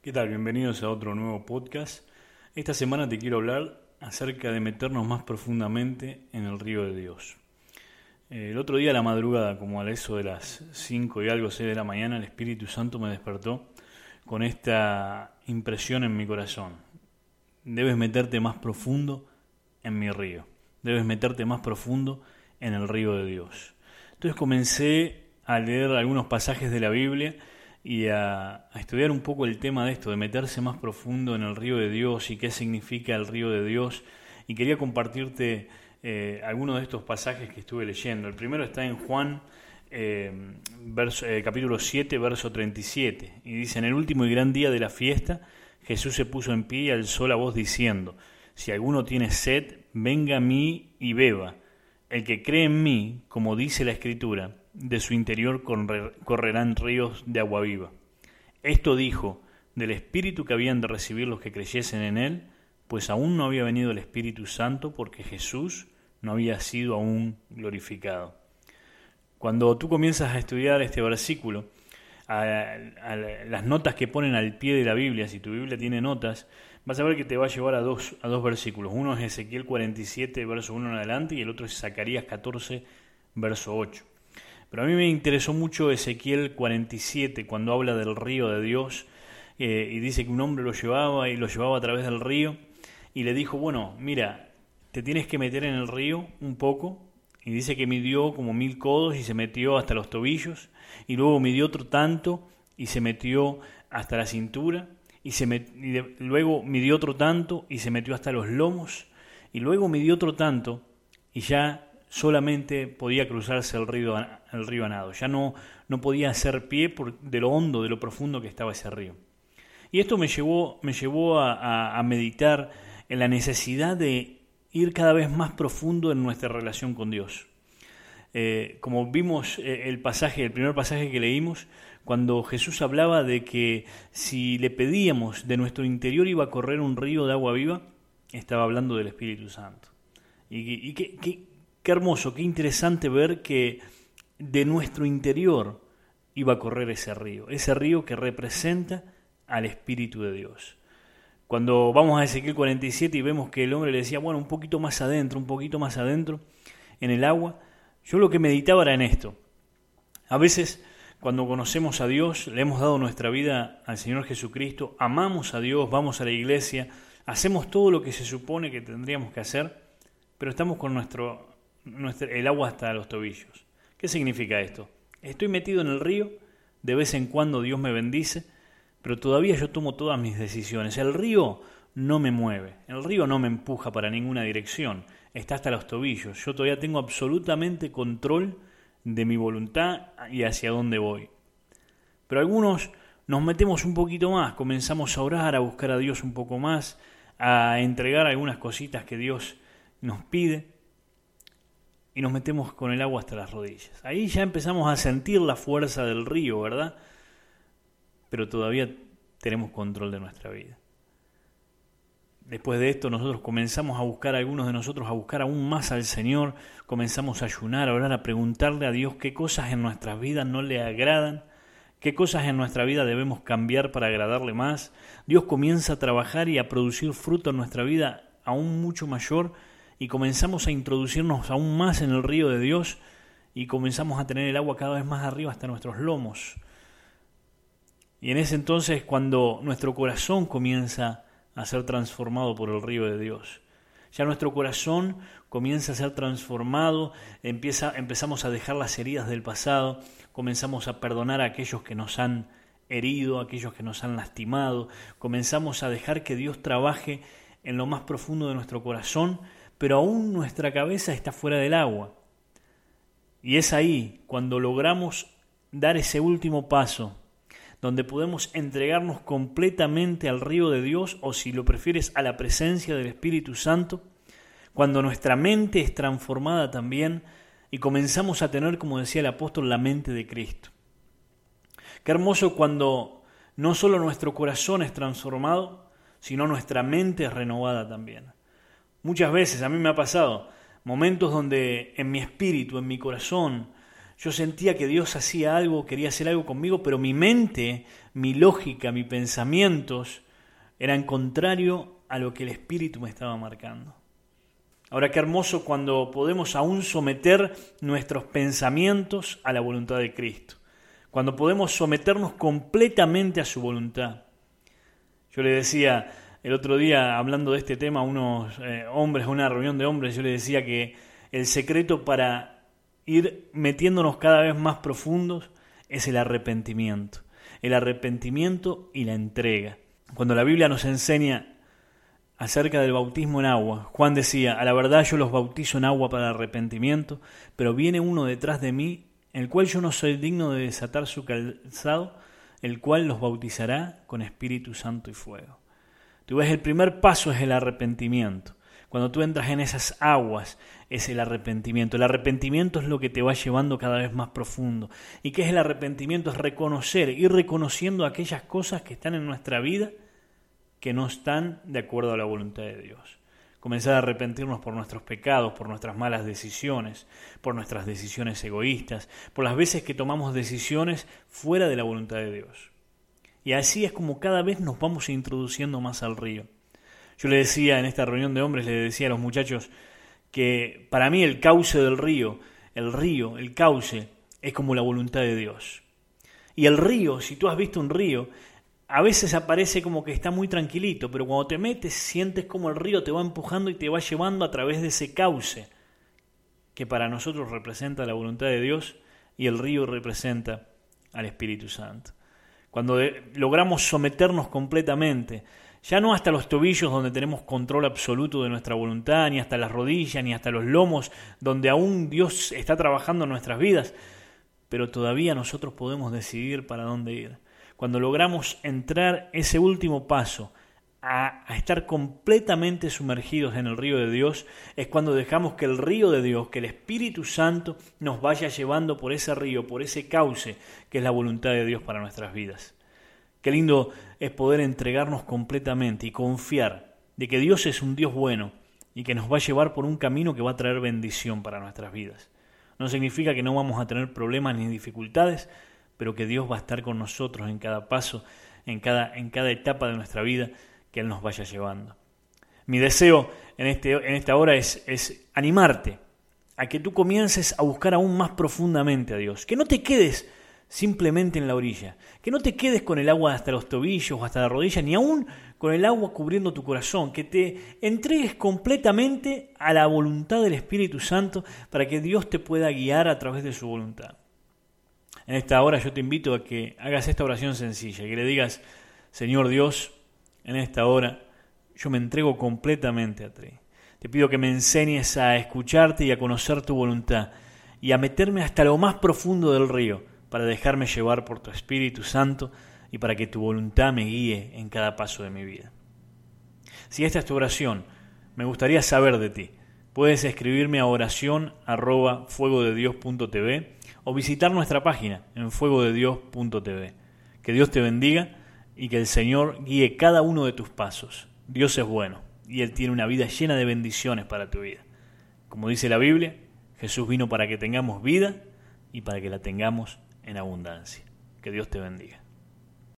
¿Qué tal? Bienvenidos a otro nuevo podcast. Esta semana te quiero hablar acerca de meternos más profundamente en el río de Dios. Eh, el otro día a la madrugada, como a eso de las 5 y algo, 6 de la mañana, el Espíritu Santo me despertó con esta impresión en mi corazón. Debes meterte más profundo en mi río. Debes meterte más profundo en el río de Dios. Entonces comencé a leer algunos pasajes de la Biblia y a, estudiar un poco el tema de esto, de meterse más profundo en el río de Dios y qué significa el río de Dios. Y quería compartirte eh, algunos de estos pasajes que estuve leyendo. El primero está en Juan eh, eh, capítulo 7, verso 37. Y dice, en el último y gran día de la fiesta, Jesús se puso en pie y alzó la voz diciendo, si alguno tiene sed, venga a mí y beba. El que cree en mí, como dice la Escritura, de su interior correrán ríos de agua viva. Esto dijo del Espíritu que habían de recibir los que creyesen en Él, pues aún no había venido el Espíritu Santo porque Jesús no había sido aún glorificado. Cuando tú comienzas a estudiar este versículo, a, las notas que ponen al pie de la Biblia, si tu Biblia tiene notas, vas a ver que te va a llevar a dos, a dos versículos. Uno es Ezequiel 47, verso 1 en adelante, y el otro es Zacarías 14, verso 8. Pero a mí me interesó mucho Ezequiel 47, cuando habla del río de Dios, eh, y dice que un hombre lo llevaba y lo llevaba a través del río, y le dijo, bueno, mira, te tienes que meter en el río un poco, y dice que midió como mil codos y se metió hasta los tobillos, y luego midió otro tanto y se metió hasta la cintura, y, se y luego midió otro tanto y se metió hasta los lomos, y luego midió otro tanto y ya solamente podía cruzarse el río, el río a nado, ya no, no podía hacer pie por, de lo hondo, de lo profundo que estaba ese río. Y esto me llevó, me llevó a, meditar en la necesidad de ir cada vez más profundo en nuestra relación con Dios. Eh, como vimos eh, el pasaje, el primer pasaje que leímos, cuando Jesús hablaba de que si le pedíamos de nuestro interior iba a correr un río de agua viva, estaba hablando del Espíritu Santo. Y, Qué hermoso, qué interesante ver que de nuestro interior iba a correr ese río, ese río que representa al Espíritu de Dios. Cuando vamos a Ezequiel 47 y vemos que el hombre le decía, bueno, un poquito más adentro, un poquito más adentro, en el agua, yo lo que meditaba era en esto. A veces, cuando conocemos a Dios, le hemos dado nuestra vida al Señor Jesucristo, amamos a Dios, vamos a la iglesia, hacemos todo lo que se supone que tendríamos que hacer, pero estamos con nuestro el agua hasta los tobillos. ¿Qué significa esto? Estoy metido en el río, de vez en cuando Dios me bendice, pero todavía yo tomo todas mis decisiones. El río no me mueve, el río no me empuja para ninguna dirección, está hasta los tobillos. Yo todavía tengo absolutamente control de mi voluntad y hacia dónde voy. Pero algunos nos metemos un poquito más, comenzamos a orar, a buscar a Dios un poco más, a entregar algunas cositas que Dios nos pide y nos metemos con el agua hasta las rodillas. Ahí ya empezamos a sentir la fuerza del río, ¿verdad? Pero todavía tenemos control de nuestra vida. Después de esto nosotros comenzamos a buscar, algunos de nosotros a buscar aún más al Señor, comenzamos a ayunar, a orar, a preguntarle a Dios qué cosas en nuestras vidas no le agradan, qué cosas en nuestra vida debemos cambiar para agradarle más. Dios comienza a trabajar y a producir fruto en nuestra vida aún mucho mayor y comenzamos a introducirnos aún más en el río de Dios y comenzamos a tener el agua cada vez más arriba hasta nuestros lomos. Y en ese entonces cuando nuestro corazón comienza a ser transformado por el río de Dios. Ya nuestro corazón comienza a ser transformado, empieza, empezamos a dejar las heridas del pasado, comenzamos a perdonar a aquellos que nos han herido, a aquellos que nos han lastimado, comenzamos a dejar que Dios trabaje en lo más profundo de nuestro corazón pero aún nuestra cabeza está fuera del agua. Y es ahí cuando logramos dar ese último paso, donde podemos entregarnos completamente al río de Dios o si lo prefieres a la presencia del Espíritu Santo, cuando nuestra mente es transformada también y comenzamos a tener, como decía el apóstol, la mente de Cristo. Qué hermoso cuando no solo nuestro corazón es transformado, sino nuestra mente es renovada también. Muchas veces a mí me ha pasado momentos donde en mi espíritu, en mi corazón, Yo sentía que Dios hacía algo, quería hacer algo conmigo, pero mi mente, mi lógica, mis pensamientos eran contrario a lo que el Espíritu me estaba marcando. Ahora qué hermoso cuando podemos aún someter nuestros pensamientos a la voluntad de Cristo, cuando podemos someternos completamente a su voluntad. Yo le decía el otro día, hablando de este tema, unos eh, hombres, una reunión de hombres, yo le decía que el secreto para ir metiéndonos cada vez más profundos es el arrepentimiento. El arrepentimiento y la entrega. Cuando la Biblia nos enseña acerca del bautismo en agua, Juan decía, a la verdad yo los bautizo en agua para arrepentimiento, pero viene uno detrás de mí, el cual yo no soy digno de desatar su calzado, el cual los bautizará con Espíritu Santo y fuego. Tú ves, el primer paso es el arrepentimiento. Cuando tú entras en esas aguas es el arrepentimiento. El arrepentimiento es lo que te va llevando cada vez más profundo. ¿Y qué es el arrepentimiento? Es reconocer, ir reconociendo aquellas cosas que están en nuestra vida que no están de acuerdo a la voluntad de Dios. Comenzar a arrepentirnos por nuestros pecados, por nuestras malas decisiones, por nuestras decisiones egoístas, por las veces que tomamos decisiones fuera de la voluntad de Dios. Y así es como cada vez nos vamos introduciendo más al río. Yo le decía en esta reunión de hombres, le decía a los muchachos que para mí el cauce del río, el río, el cauce, es como la voluntad de Dios. Y el río, si tú has visto un río, a veces aparece como que está muy tranquilito, pero cuando te metes sientes como el río te va empujando y te va llevando a través de ese cauce que para nosotros representa la voluntad de Dios y el río representa al Espíritu Santo. Cuando logramos someternos completamente ya no hasta los tobillos donde tenemos control absoluto de nuestra voluntad, ni hasta las rodillas, ni hasta los lomos, donde aún Dios está trabajando en nuestras vidas, pero todavía nosotros podemos decidir para dónde ir. Cuando logramos entrar ese último paso, a, estar completamente sumergidos en el río de Dios, es cuando dejamos que el río de Dios, que el Espíritu Santo nos vaya llevando por ese río, por ese cauce que es la voluntad de Dios para nuestras vidas. Qué lindo es poder entregarnos completamente y confiar de que Dios es un Dios bueno y que nos va a llevar por un camino que va a traer bendición para nuestras vidas. No significa que no vamos a tener problemas ni dificultades, pero que Dios va a estar con nosotros en cada paso, en cada, en cada etapa de nuestra vida que Él nos vaya llevando. Mi deseo en, este, en esta hora es, es animarte a que tú comiences a buscar aún más profundamente a Dios, que no te quedes simplemente en la orilla. Que no te quedes con el agua hasta los tobillos o hasta la rodilla, ni aún con el agua cubriendo tu corazón. Que te entregues completamente a la voluntad del Espíritu Santo para que Dios te pueda guiar a través de su voluntad. En esta hora yo te invito a que hagas esta oración sencilla, que le digas, Señor Dios, en esta hora yo me entrego completamente a ti. Te pido que me enseñes a escucharte y a conocer tu voluntad y a meterme hasta lo más profundo del río para dejarme llevar por tu Espíritu Santo y para que tu voluntad me guíe en cada paso de mi vida. Si esta es tu oración, me gustaría saber de ti. Puedes escribirme a oración arroba fuegodedios.tv o visitar nuestra página en fuegodedios.tv. Que Dios te bendiga y que el Señor guíe cada uno de tus pasos. Dios es bueno y Él tiene una vida llena de bendiciones para tu vida. Como dice la Biblia, Jesús vino para que tengamos vida y para que la tengamos en abundancia. Que Dios te bendiga.